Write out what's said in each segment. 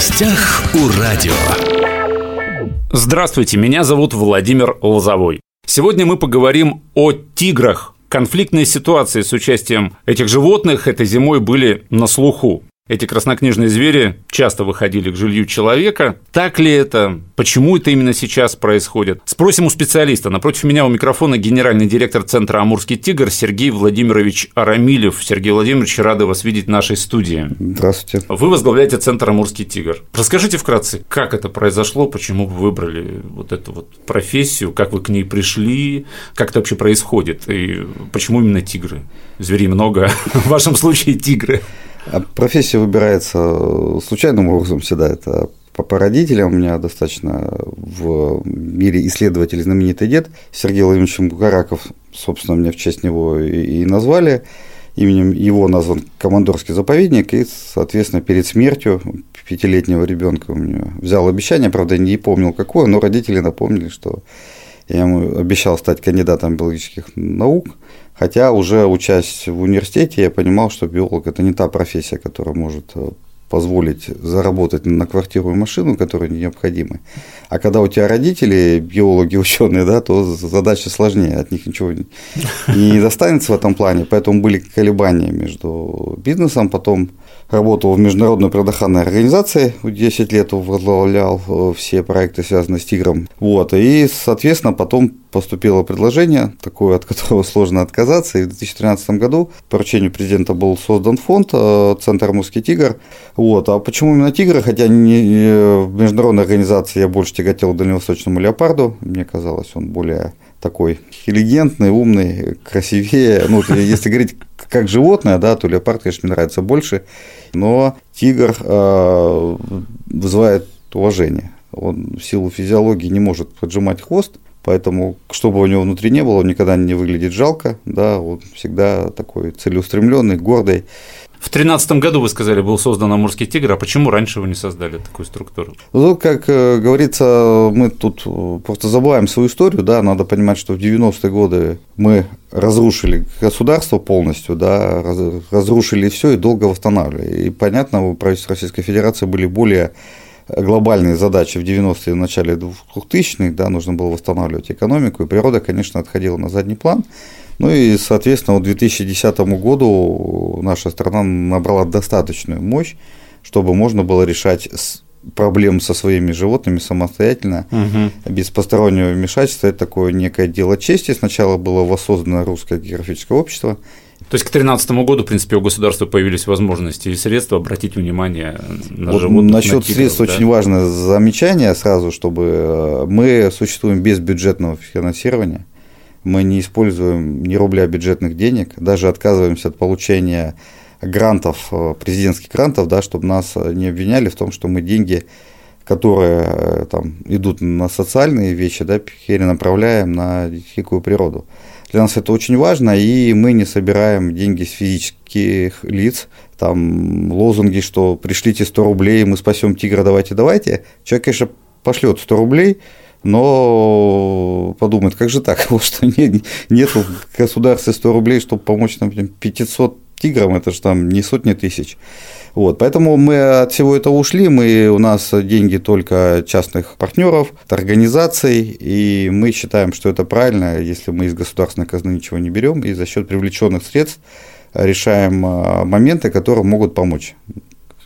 гостях у радио. Здравствуйте, меня зовут Владимир Лозовой. Сегодня мы поговорим о тиграх. Конфликтные ситуации с участием этих животных этой зимой были на слуху. Эти краснокнижные звери часто выходили к жилью человека. Так ли это? Почему это именно сейчас происходит? Спросим у специалиста. Напротив меня у микрофона генеральный директор Центра «Амурский тигр» Сергей Владимирович Арамилев. Сергей Владимирович, рады вас видеть в нашей студии. Здравствуйте. Вы возглавляете Центр «Амурский тигр». Расскажите вкратце, как это произошло, почему вы выбрали вот эту вот профессию, как вы к ней пришли, как это вообще происходит, и почему именно тигры? Зверей много, в вашем случае тигры. А профессия выбирается случайным образом всегда. Это по родителям у меня достаточно в мире исследователь знаменитый дед Сергей Владимирович Бугараков, собственно, меня в честь него и назвали. Именем его назван Командорский заповедник, и, соответственно, перед смертью пятилетнего ребенка у меня взял обещание, правда, не помнил какое, но родители напомнили, что я ему обещал стать кандидатом биологических наук – Хотя уже учась в университете, я понимал, что биолог – это не та профессия, которая может э, позволить заработать на квартиру и машину, которые необходимы. А когда у тебя родители, биологи, ученые, да, то задача сложнее, от них ничего не достанется в этом плане. Поэтому были колебания между бизнесом, потом работал в международной природоохранной организации, 10 лет возглавлял э, все проекты, связанные с тигром. Вот, и, соответственно, потом поступило предложение, такое, от которого сложно отказаться, и в 2013 году по поручению президента был создан фонд э, «Центр Морский тигр». Вот. А почему именно тигры? Хотя не, в международной организации я больше тяготел к дальневосточному леопарду, мне казалось, он более такой интеллигентный, умный, красивее. Ну, если говорить как животное, да, то леопард, конечно, мне нравится больше, но тигр э, вызывает уважение. Он в силу физиологии не может поджимать хвост, поэтому, что бы у него внутри не было, он никогда не выглядит жалко, да, он всегда такой целеустремленный, гордый. В 2013 году, вы сказали, был создан Амурский тигр, а почему раньше вы не создали такую структуру? Ну, как э, говорится, мы тут просто забываем свою историю, да, надо понимать, что в 90-е годы мы разрушили государство полностью, да, разрушили все и долго восстанавливали. И понятно, у правительства Российской Федерации были более глобальные задачи в 90-е и начале 2000-х, да, нужно было восстанавливать экономику, и природа, конечно, отходила на задний план. Ну и, соответственно, к 2010 году наша страна набрала достаточную мощь, чтобы можно было решать проблем со своими животными самостоятельно, угу. без постороннего вмешательства. Это такое некое дело чести. Сначала было воссоздано русское географическое общество. То есть к 2013 году, в принципе, у государства появились возможности и средства обратить внимание на вот животных. Насчет на тигров, средств да? очень важное замечание сразу, чтобы э, мы существуем без бюджетного финансирования мы не используем ни рубля бюджетных денег, даже отказываемся от получения грантов, э, президентских грантов, да, чтобы нас не обвиняли в том, что мы деньги, которые э, там, идут на социальные вещи, да, перенаправляем на дикую природу. Для нас это очень важно, и мы не собираем деньги с физических лиц, там лозунги, что пришлите 100 рублей, мы спасем тигра, давайте, давайте. Человек, конечно, пошлет 100 рублей, но подумает, как же так, вот что нет, нет в государстве 100 рублей, чтобы помочь, например, 500 тиграм, это же там не сотни тысяч. Вот, поэтому мы от всего этого ушли, мы, у нас деньги только частных партнеров, организаций, и мы считаем, что это правильно, если мы из государственной казны ничего не берем, и за счет привлеченных средств решаем а, моменты, которые могут помочь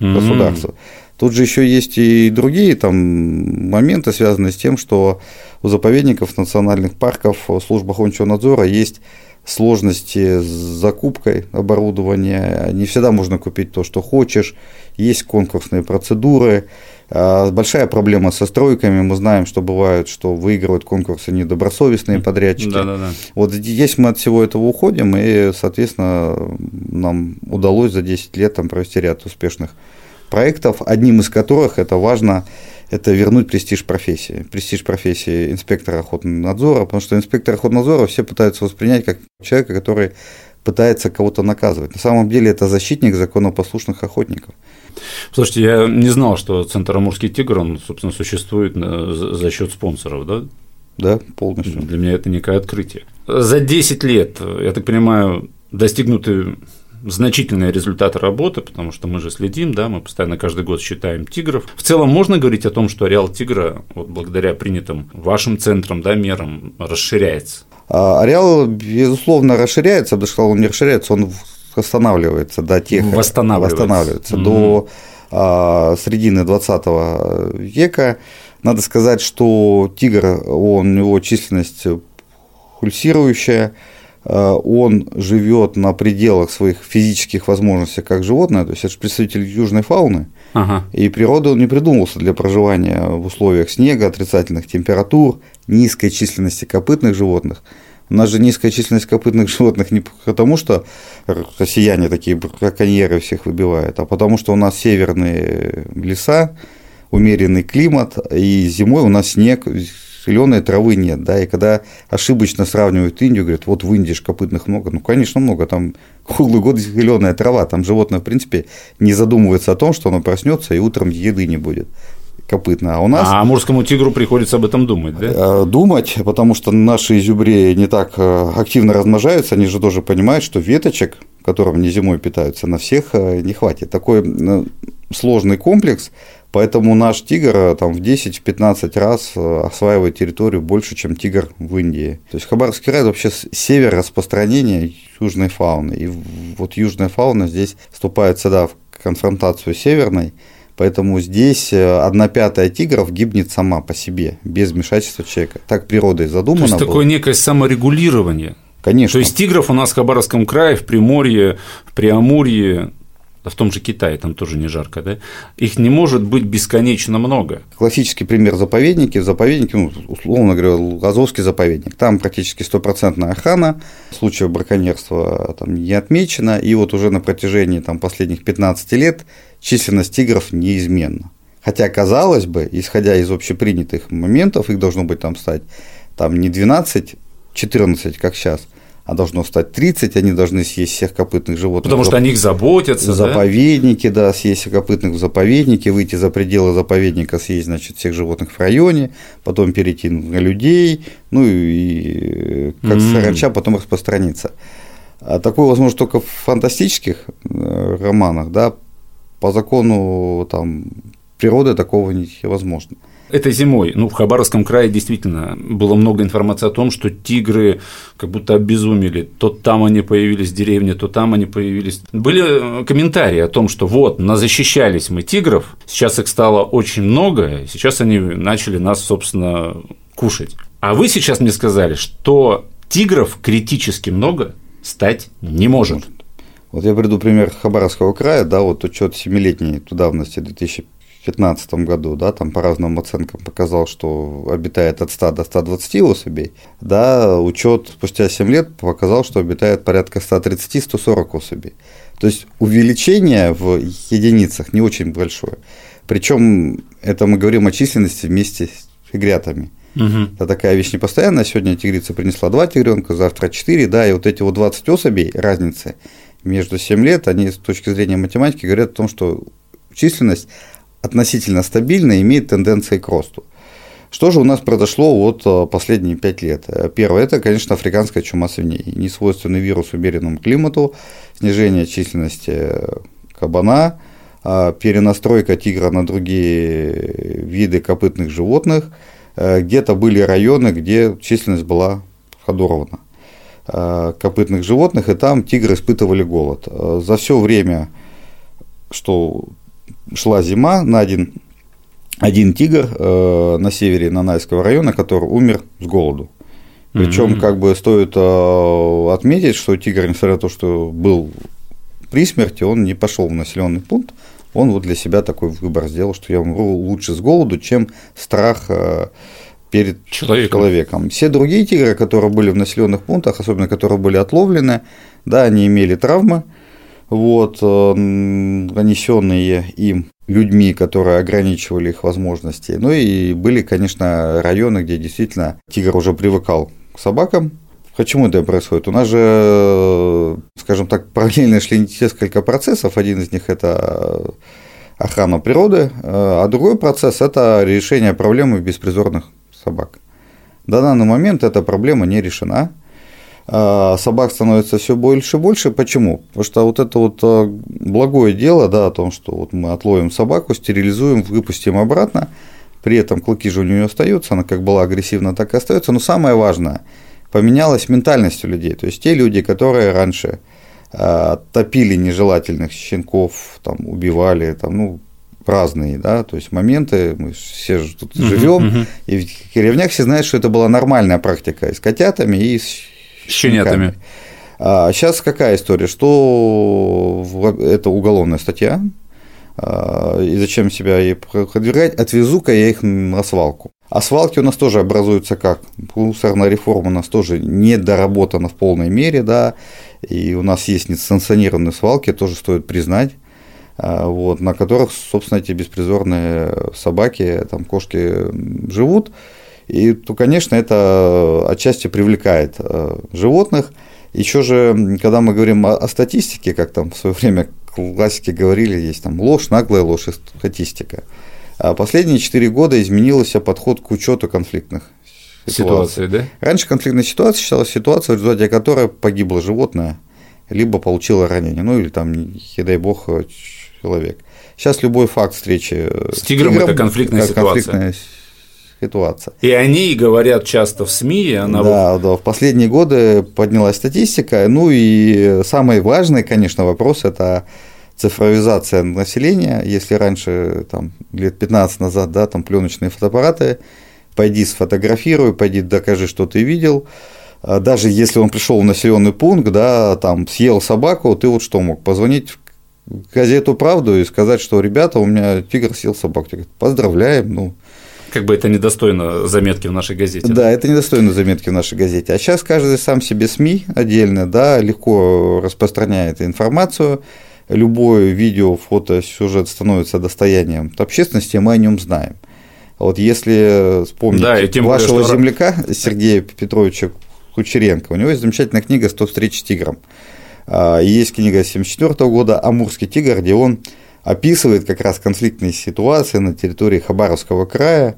государству. Mm-hmm. Тут же еще есть и другие там моменты, связанные с тем, что у заповедников, национальных парков, служб охотничьего надзора есть сложности с закупкой оборудования. Не всегда можно купить то, что хочешь. Есть конкурсные процедуры. А большая проблема со стройками. Мы знаем, что бывает, что выигрывают конкурсы недобросовестные подрядчики. Да, да, да. Вот здесь мы от всего этого уходим, и, соответственно, нам удалось за 10 лет там, провести ряд успешных проектов, одним из которых это важно, это вернуть престиж профессии. Престиж профессии инспектора охотного надзора, потому что инспектор охотного надзора все пытаются воспринять как человека, который пытается кого-то наказывать. На самом деле это защитник законопослушных охотников. Слушайте, я не знал, что Центр Амурский тигр, он, собственно, существует за счет спонсоров, да? Да, полностью. Для меня это некое открытие. За 10 лет, я так понимаю, достигнуты значительные результаты работы, потому что мы же следим, да, мы постоянно каждый год считаем тигров. В целом можно говорить о том, что ареал тигра, вот благодаря принятым вашим центрам, да, мерам, расширяется? А, ареал, безусловно, расширяется, потому что он не расширяется, он восстанавливается до тех… Восстанавливается. Восстанавливается mm-hmm. до а, середины 20 века. Надо сказать, что тигр, он, у него численность пульсирующая, он живет на пределах своих физических возможностей как животное, то есть это же представитель южной фауны, ага. и природа он не придумывался для проживания в условиях снега, отрицательных температур, низкой численности копытных животных. У нас же низкая численность копытных животных не потому, что россияне такие браконьеры всех выбивают, а потому что у нас северные леса, умеренный климат, и зимой у нас снег, зеленой травы нет, да, и когда ошибочно сравнивают Индию, говорят, вот в Индии копытных много, ну, конечно, много, там круглый год зеленая трава, там животное, в принципе, не задумывается о том, что оно проснется и утром еды не будет копытная. А у нас... А амурскому тигру приходится об этом думать, да? Э, думать, потому что наши изюбри не так э, активно размножаются, они же тоже понимают, что веточек, которым не зимой питаются, на всех э, не хватит. Такой сложный комплекс, поэтому наш тигр там в 10-15 раз осваивает территорию больше, чем тигр в Индии. То есть Хабаровский край – вообще север распространения южной фауны. И вот южная фауна здесь вступает всегда в конфронтацию северной, Поэтому здесь э, одна пятая тигров гибнет сама по себе, без вмешательства человека. Так природой задумано. То есть такое некое саморегулирование. Конечно. То есть тигров у нас в Хабаровском крае, в Приморье, в Преамурье, в том же Китае, там тоже не жарко, да, их не может быть бесконечно много. Классический пример заповедники. Заповедники, ну, условно говоря, Лазовский заповедник. Там практически стопроцентная охрана, случаев браконьерства там не отмечено, и вот уже на протяжении там, последних 15 лет численность тигров неизменна. Хотя, казалось бы, исходя из общепринятых моментов, их должно быть там стать там не 12, 14, как сейчас, а должно стать 30, они должны съесть всех копытных животных. Потому что о них заботятся. Заповедники, да? да, съесть копытных в заповеднике, выйти за пределы заповедника, съесть, значит, всех животных в районе, потом перейти на людей, ну и как mm-hmm. саранча потом распространиться. А такое возможно только в фантастических э, романах, да, по закону там, природы такого невозможно. Этой зимой, ну, в Хабаровском крае действительно было много информации о том, что тигры как будто обезумели. То там они появились в деревне, то там они появились. Были э, комментарии о том, что вот, защищались мы тигров, сейчас их стало очень много, сейчас они начали нас, собственно, кушать. А вы сейчас мне сказали, что тигров критически много стать не может. Вот я приду пример Хабаровского края, да, вот учет семилетней давности 2000 2015 году, да, там по разным оценкам показал, что обитает от 100 до 120 особей, да, учет спустя 7 лет показал, что обитает порядка 130-140 особей. То есть увеличение в единицах не очень большое. Причем это мы говорим о численности вместе с тигрятами. Угу. Это такая вещь непостоянная. Сегодня тигрица принесла 2 тигренка, завтра 4, да, и вот эти вот 20 особей, разницы между 7 лет, они с точки зрения математики говорят о том, что численность относительно стабильно имеет тенденции к росту. Что же у нас произошло вот э, последние пять лет? Первое – это, конечно, африканская чума свиней. Несвойственный вирус умеренному климату, снижение численности кабана, а перенастройка тигра на другие виды копытных животных. Э, где-то были районы, где численность была подорвана э, копытных животных, и там тигры испытывали голод. За все время, что шла зима на один, один тигр э, на севере Нанайского района, который умер с голоду. Причем, mm-hmm. как бы стоит э, отметить, что тигр, несмотря на то, что был при смерти, он не пошел в населенный пункт, он вот для себя такой выбор сделал, что я умру лучше с голоду, чем страх э, перед человеком. человеком. Все другие тигры, которые были в населенных пунктах, особенно которые были отловлены, да, они имели травмы, вот, э, нанесенные им людьми, которые ограничивали их возможности. Ну и были, конечно, районы, где действительно тигр уже привыкал к собакам. Почему это происходит? У нас же, скажем так, параллельно шли несколько процессов. Один из них – это охрана природы, а другой процесс – это решение проблемы беспризорных собак. На данный момент эта проблема не решена. А собак становится все больше и больше. Почему? Потому что вот это вот а, благое дело, да, о том, что вот мы отловим собаку, стерилизуем, выпустим обратно, при этом клыки же у нее остаются, она как была агрессивна, так и остается. Но самое важное, поменялась ментальность у людей. То есть те люди, которые раньше э, топили нежелательных щенков, там, убивали, там, ну, разные, да, то есть моменты, мы все же тут uh-huh, живем, uh-huh. и в деревнях все знают, что это была нормальная практика и с котятами, и с щенятами. А сейчас какая история, что это уголовная статья, а, и зачем себя ей продвигать, отвезу-ка я их на свалку. А свалки у нас тоже образуются как? Мусорная реформа у нас тоже не доработана в полной мере, да, и у нас есть несанкционированные свалки, тоже стоит признать, а, вот, на которых, собственно, эти беспризорные собаки, там, кошки живут. И, то, конечно, это отчасти привлекает а, животных. Еще же, когда мы говорим о, о статистике, как там в свое время классики говорили, есть там ложь, наглая ложь и статистика. А последние четыре года изменился подход к учету конфликтных ситуаций. да? Раньше конфликтная ситуация считалась ситуацией, в результате которой погибло животное, либо получило ранение, ну или там, не дай бог, человек. Сейчас любой факт встречи с тигром, тигром это конфликтная ситуация. Конфликтная ситуация. И они говорят часто в СМИ. И она... Да, да, в последние годы поднялась статистика. Ну и самый важный, конечно, вопрос – это цифровизация населения. Если раньше, там, лет 15 назад, да, там пленочные фотоаппараты, пойди сфотографируй, пойди докажи, что ты видел. А даже если он пришел в населенный пункт, да, там съел собаку, ты вот что мог? Позвонить в газету «Правду» и сказать, что, ребята, у меня тигр съел собаку. Поздравляем, ну, как бы это недостойно заметки в нашей газете. Да, это недостойно заметки в нашей газете. А сейчас каждый сам себе СМИ отдельно, да, легко распространяет информацию. Любое видео, фото, сюжет становится достоянием общественности, мы о нем знаем. Вот если вспомнить да, и тем вашего более, что... земляка Сергея Петровича Кучеренко, у него есть замечательная книга «100 встреч с тигром». А, есть книга 1974 года «Амурский тигр», где он описывает как раз конфликтные ситуации на территории Хабаровского края.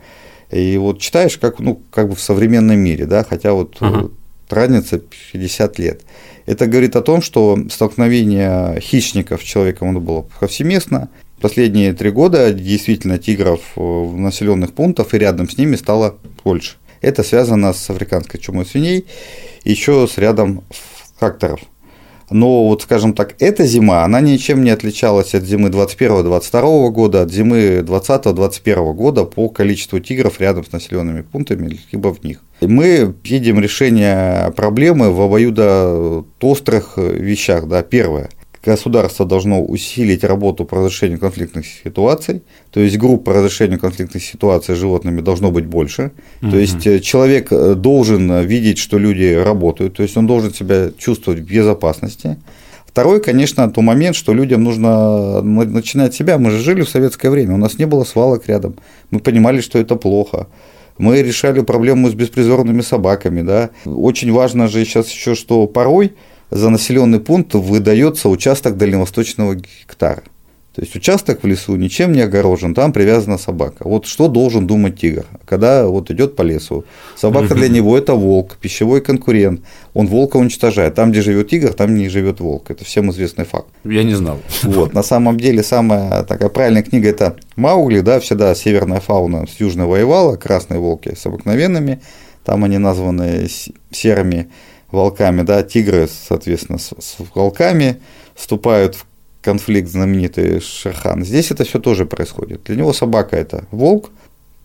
И вот читаешь, как, ну, как бы в современном мире, да, хотя вот uh-huh. разница 50 лет. Это говорит о том, что столкновение хищников с человеком оно было повсеместно. Последние три года действительно тигров в населенных пунктах и рядом с ними стало больше. Это связано с африканской чумой свиней, еще с рядом факторов – но вот, скажем так, эта зима, она ничем не отличалась от зимы 21-22 года, от зимы 20-21 года по количеству тигров рядом с населенными пунктами, либо в них. Мы видим решение проблемы в обоюдо острых вещах. Да. Первое – государство должно усилить работу по разрешению конфликтных ситуаций, то есть групп по разрешению конфликтных ситуаций с животными должно быть больше, угу. то есть э, человек э, должен видеть, что люди работают, то есть он должен себя чувствовать в безопасности. Второй, конечно, то момент, что людям нужно начинать себя. Мы же жили в советское время, у нас не было свалок рядом, мы понимали, что это плохо. Мы решали проблему с беспризорными собаками, да. Очень важно же сейчас еще, что порой за населенный пункт выдается участок дальневосточного гектара. То есть участок в лесу ничем не огорожен, там привязана собака. Вот что должен думать тигр, когда вот идет по лесу? Собака для него это волк, пищевой конкурент. Он волка уничтожает. Там, где живет тигр, там не живет волк. Это всем известный факт. Я не знал. Вот. На самом деле самая такая правильная книга это Маугли, да, всегда северная фауна с южной воевала, красные волки с обыкновенными. Там они названы серыми волками, да, тигры, соответственно, с, с волками вступают в конфликт знаменитый Шерхан. Здесь это все тоже происходит. Для него собака это волк,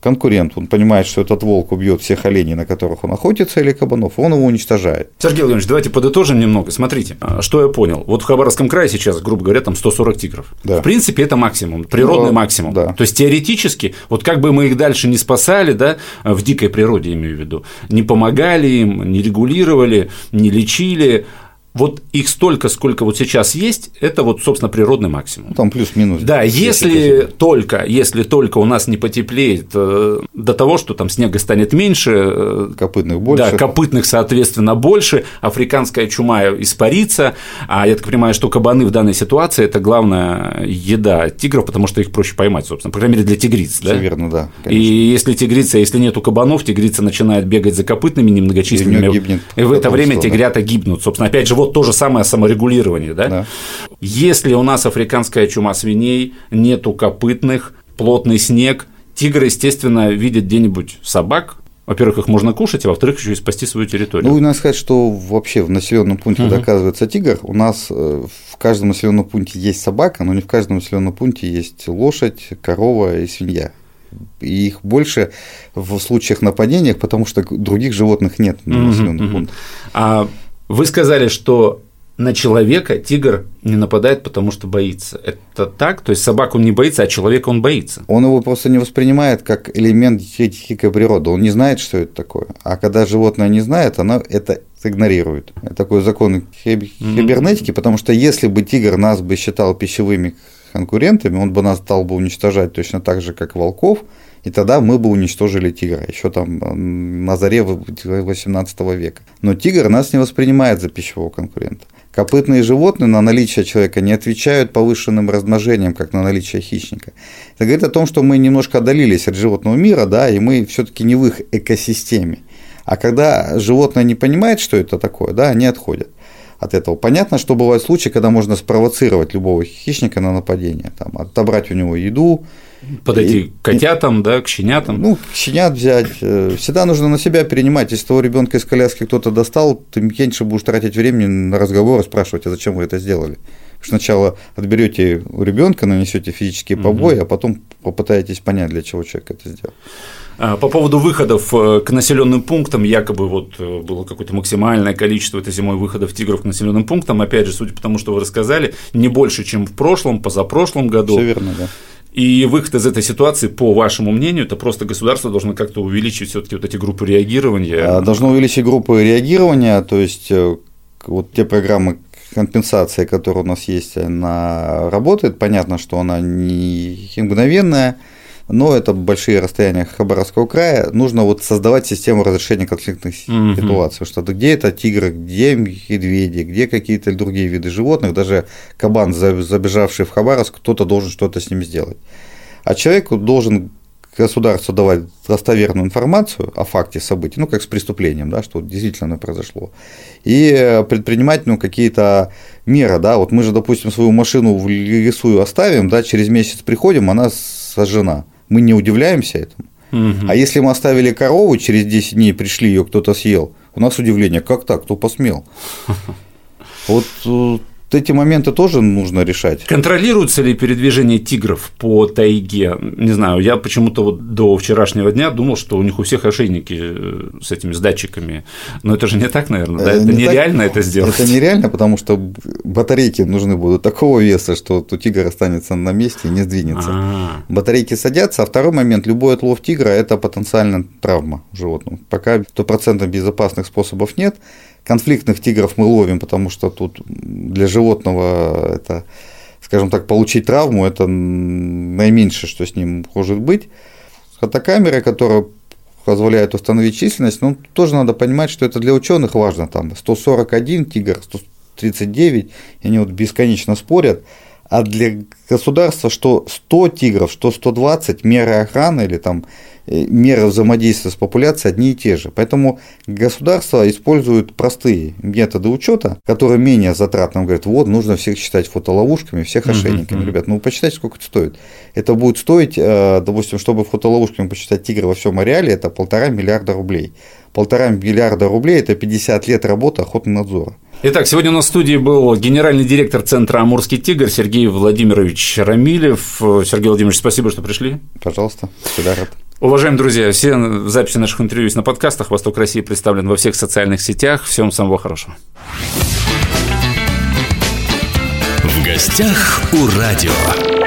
конкурент, он понимает, что этот волк убьет всех оленей, на которых он охотится, или кабанов, он его уничтожает. Сергей Владимирович, давайте подытожим немного. Смотрите, а, что я понял. Вот в Хабаровском крае сейчас, грубо говоря, там 140 тигров. Да. В принципе, это максимум, природный ну, максимум. Да. То есть теоретически, вот как бы мы их дальше не спасали, да, в дикой природе имею в виду, не помогали им, не регулировали, не лечили, вот их столько, сколько вот сейчас есть, это вот, собственно, природный максимум. Там плюс-минус. Да, если только, если только у нас не потеплеет э, до того, что там снега станет меньше, э, копытных больше. Да, копытных, соответственно, больше, африканская чума испарится, а я так понимаю, что кабаны в данной ситуации – это главная еда тигров, потому что их проще поймать, собственно, по крайней мере, для тигриц, да? Все верно, да. Конечно. И если тигрица, если нету кабанов, тигрица начинает бегать за копытными немногочисленными, и, и в это время что, тигрята гибнут. Собственно, опять же, вот то же самое саморегулирование, да? да? Если у нас африканская чума свиней, нету копытных, плотный снег, тигры, естественно, видят где-нибудь собак, во-первых, их можно кушать, а во-вторых, еще и спасти свою территорию. Ну, и надо сказать, что вообще в населенном пункте, угу. оказывается тигр, у нас э, в каждом населенном пункте есть собака, но не в каждом населенном пункте есть лошадь, корова и свинья. И их больше в случаях нападениях, потому что других животных нет на населенных угу, пунктах. А вы сказали, что на человека тигр не нападает, потому что боится. Это так? То есть собаку он не боится, а человека он боится? Он его просто не воспринимает как элемент дикой природы. Он не знает, что это такое. А когда животное не знает, оно это игнорирует. Это такой закон кибернетики, потому что если бы тигр нас бы считал пищевыми конкурентами, он бы нас стал бы уничтожать точно так же, как волков, и тогда мы бы уничтожили тигра, еще там на заре 18 века. Но тигр нас не воспринимает за пищевого конкурента. Копытные животные на наличие человека не отвечают повышенным размножением, как на наличие хищника. Это говорит о том, что мы немножко отдалились от животного мира, да, и мы все-таки не в их экосистеме. А когда животное не понимает, что это такое, да, они отходят от этого. Понятно, что бывают случаи, когда можно спровоцировать любого хищника на нападение, там, отобрать у него еду, Подойти и, к котятам, и, да, к щенятам. Ну, щенят взять. Э, всегда нужно на себя перенимать. Если того ребенка из коляски кто-то достал, ты меньше будешь тратить времени на разговор, спрашивать, а зачем вы это сделали. Сначала отберете у ребенка, нанесете физические побои, угу. а потом попытаетесь понять, для чего человек это сделал. А, по поводу выходов э, к населенным пунктам, якобы вот э, было какое-то максимальное количество этой зимой выходов тигров к населенным пунктам, опять же, судя по тому, что вы рассказали, не больше, чем в прошлом, позапрошлом году. Все верно, да. И выход из этой ситуации, по вашему мнению, это просто государство должно как-то увеличить все-таки вот эти группы реагирования. А, должно увеличить группы реагирования, то есть э, вот те программы компенсации, которые у нас есть, она работает. Понятно, что она не мгновенная, но это большие расстояния Хабаровского края, нужно вот создавать систему разрешения конфликтных угу. ситуаций, что где это тигры, где медведи, где какие-то другие виды животных, даже кабан, забежавший в Хабаровск, кто-то должен что-то с ним сделать. А человек должен государству давать достоверную информацию о факте событий, ну, как с преступлением, да, что действительно произошло, и предпринимать, ну, какие-то меры, да, вот мы же, допустим, свою машину в лесу оставим, да, через месяц приходим, она сожжена мы не удивляемся этому. Угу. А если мы оставили корову, через 10 дней пришли, ее кто-то съел, у нас удивление, как так, кто посмел? Вот э, эти моменты тоже нужно решать. Контролируется ли передвижение тигров по тайге? Не знаю, я почему-то вот до вчерашнего дня думал, что у них у всех ошейники э, с этими с датчиками. Но это же не так, наверное, да? Э, это не нереально так, это сделать. Это нереально, потому что батарейки нужны будут такого веса, что то тигр останется на месте и не сдвинется. А-а-а. Батарейки садятся, а второй момент, любой отлов тигра – это потенциальная травма животному. Пока стопроцентно безопасных способов нет, конфликтных тигров мы ловим, потому что тут для животного это, скажем так, получить травму, это наименьшее, что с ним может быть. Фотокамера, которая позволяет установить численность, ну, тоже надо понимать, что это для ученых важно, там 141 тигр, 139, и они вот бесконечно спорят, а для государства что 100 тигров, что 120 меры охраны или там меры взаимодействия с популяцией одни и те же. Поэтому государство использует простые методы учета, которые менее затратны. Он говорит, вот, нужно всех считать фотоловушками, всех ошейниками. Uh-huh, Ребят, ну посчитайте, сколько это стоит. Это будет стоить, э, допустим, чтобы фотоловушками посчитать тигра во всем ареале, это полтора миллиарда рублей. Полтора миллиарда рублей – это 50 лет работы охотного надзора. Итак, сегодня у нас в студии был генеральный директор Центра «Амурский тигр» Сергей Владимирович Рамилев. Сергей Владимирович, спасибо, что пришли. Пожалуйста, всегда рад. Уважаемые друзья, все записи наших интервью есть на подкастах. «Восток России» представлен во всех социальных сетях. Всем самого хорошего. В гостях у радио.